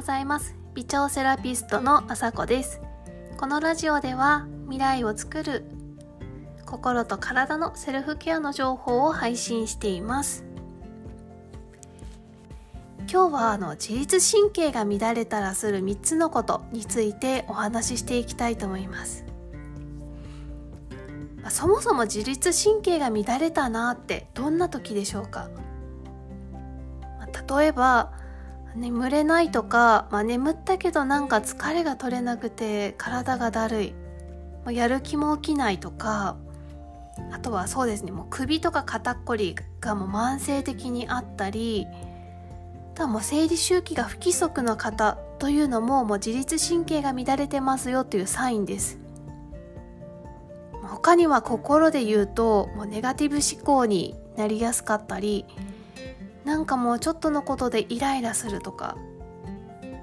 ございます。美腸セラピストのあさこです。このラジオでは未来を作る心と体のセルフケアの情報を配信しています。今日はあの自律神経が乱れたらする3つのことについてお話ししていきたいと思います。そもそも自律神経が乱れたなってどんな時でしょうか？例えば眠れないとか、まあ、眠ったけどなんか疲れが取れなくて体がだるい。やる気も起きないとかあとはそうですねもう首とか肩こりがもう慢性的にあったりあとはもう生理周期が不規則な方というのももう自律神経が乱れてますよというサインです。他には心で言うともうネガティブ思考になりやすかったりなんかもうちょっとのことでイライラするとか、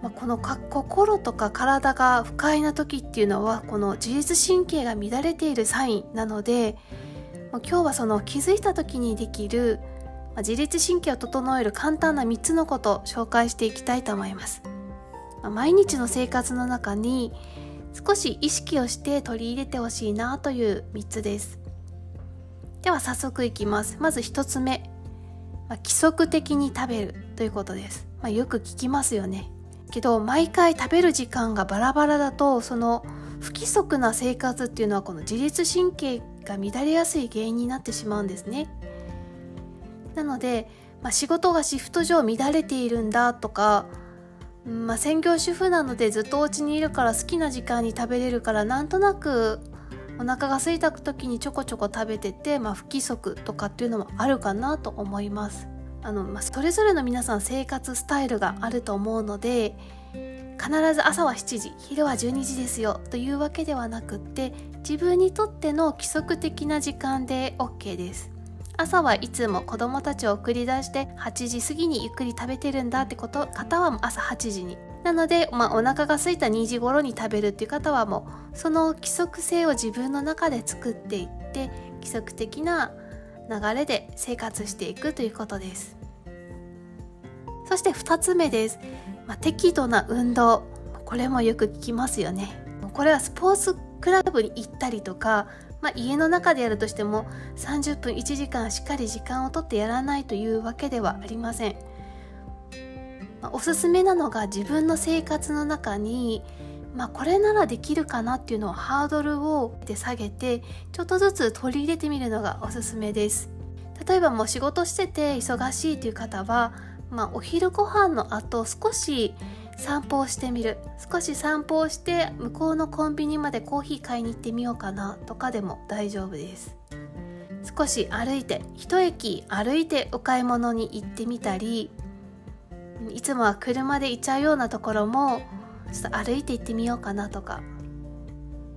まあ、この心とか体が不快な時っていうのはこの自律神経が乱れているサインなので今日はその気づいた時にできる自律神経を整える簡単な3つのことを紹介していきたいと思います。毎日の生活の中に少し意識をして取り入れてほしいなという3つです。では早速いきます。まず1つ目。まあ、規則的に食べるということです、まあ、よく聞きますよね。けど毎回食べる時間がバラバラだとその不規則な生活っていうのはこの自律神経が乱れやすい原因になってしまうんですね。なので、まあ、仕事がシフト上乱れているんだとか、まあ、専業主婦なのでずっとお家にいるから好きな時間に食べれるからなんとなくお腹が空いた時にちょこちょこ食べてて、まあ、不規則とかっていうのもあるかなと思います。あのまあ、それぞれの皆さん生活スタイルがあると思うので必ず朝は7時昼は12時ですよというわけではなくって自分にとっての規則的な時間で OK です朝はいつも子供たちを送り出して8時過ぎにゆっくり食べてるんだってこと方は朝8時になので、まあ、お腹が空いた2時頃に食べるっていう方はもうその規則性を自分の中で作っていって規則的な流れで生活していくということです。そして2つ目です、まあ、適度な運動。これもよく聞きますよね。これはスポーツクラブに行ったりとか、まあ、家の中でやるとしても30分1時間しっかり時間をとってやらないというわけではありません。おすすめなのが自分の生活の中に、まあ、これならできるかなっていうのをハードルを下げてちょっとずつ取り入れてみるのがおすすめです。例えばもう仕事してて忙しいという方は、まあ、お昼ご飯の後少し散歩をしてみる。少し散歩をして向こうのコンビニまでコーヒー買いに行ってみようかなとかでも大丈夫です。少し歩いて一駅歩いてお買い物に行ってみたりいつもは車で行っちゃうようなところもちょっと歩いて行ってみようかなとか。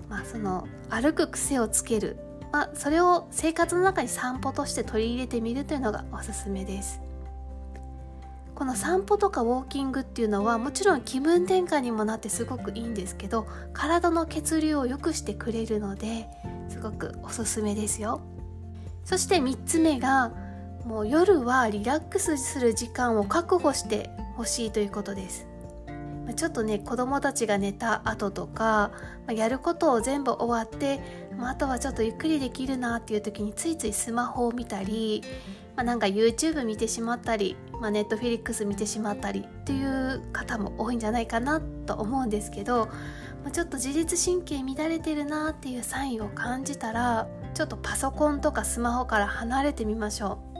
まあその歩く癖をつける、まあ、それを生活の中に散歩として取り入れてみるというのがおすすめです。この散歩とかウォーキングっていうのはもちろん気分転換にもなってすごくいいんですけど体の血流を良くしてくれるのですごくおすすめですよ。そして3つ目がもう夜はリラックスする時間を確保してほしいということです。ちょっとね子供たちが寝た後とかやることを全部終わってまあとはちょっとゆっくりできるなっていう時についついスマホを見たり、まあ、なんか YouTube 見てしまったり、まあ、Netflix 見てしまったりっていう方も多いんじゃないかなと思うんですけどまちょっと自律神経乱れてるなっていうサインを感じたらちょっとパソコンとかスマホから離れてみましょう。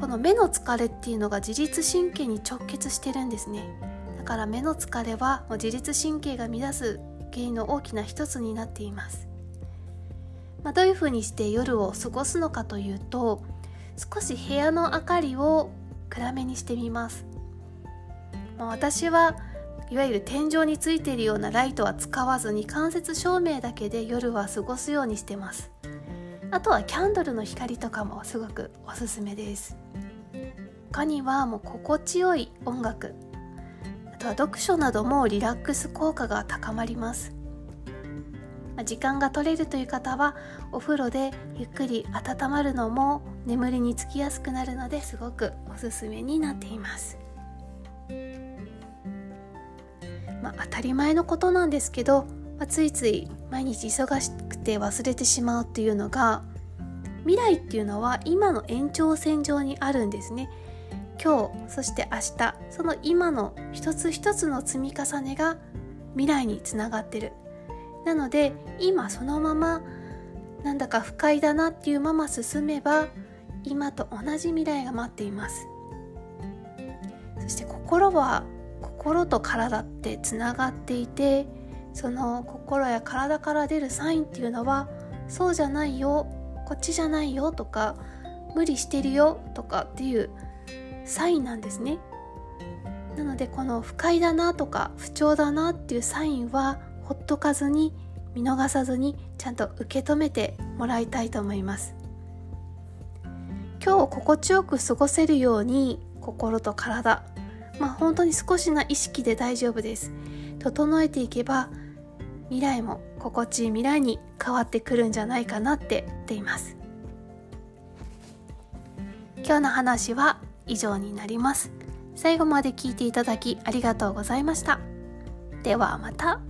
この目の疲れっていうのが自律神経に直結してるんですね。だから目の疲れはもう自律神経が乱す原因の大きな一つになっています、まあ、どういうふうにして夜を過ごすのかというと少し部屋の明かりを暗めにしてみます、まあ、私はいわゆる天井についているようなライトは使わずに間接照明だけで夜は過ごすようにしてます。あとはキャンドルの光とかもすごくおすすめです。他にはもう心地よい音楽。あとは読書などもリラックス効果が高まります。時間が取れるという方はお風呂でゆっくり温まるのも眠りにつきやすくなるのですごくおすすめになっています。まあ、当たり前のことなんですけど、まあ、ついつい毎日忙しくて忘れてしまうっていうのが未来っていうのは今の延長線上にあるんですね。今日そして明日その今の一つ一つの積み重ねが未来につながってる。なので今そのままなんだか不快だなっていうまま進めば今と同じ未来が待っています。そして心は心と体ってつながっていてその心や体から出るサインっていうのはそうじゃないよこっちじゃないよとか無理してるよとかっていうサインなんですね。なのでこの不快だなとか不調だなっていうサインはほっとかずに見逃さずにちゃんと受け止めてもらいたいと思います。今日心地よく過ごせるように心と体。まあ本当に少しな意識で大丈夫です。整えていけば未来も心地いい未来に変わってくるんじゃないかなって言っています。今日の話は以上になります。最後まで聞いていただきありがとうございました。ではまた。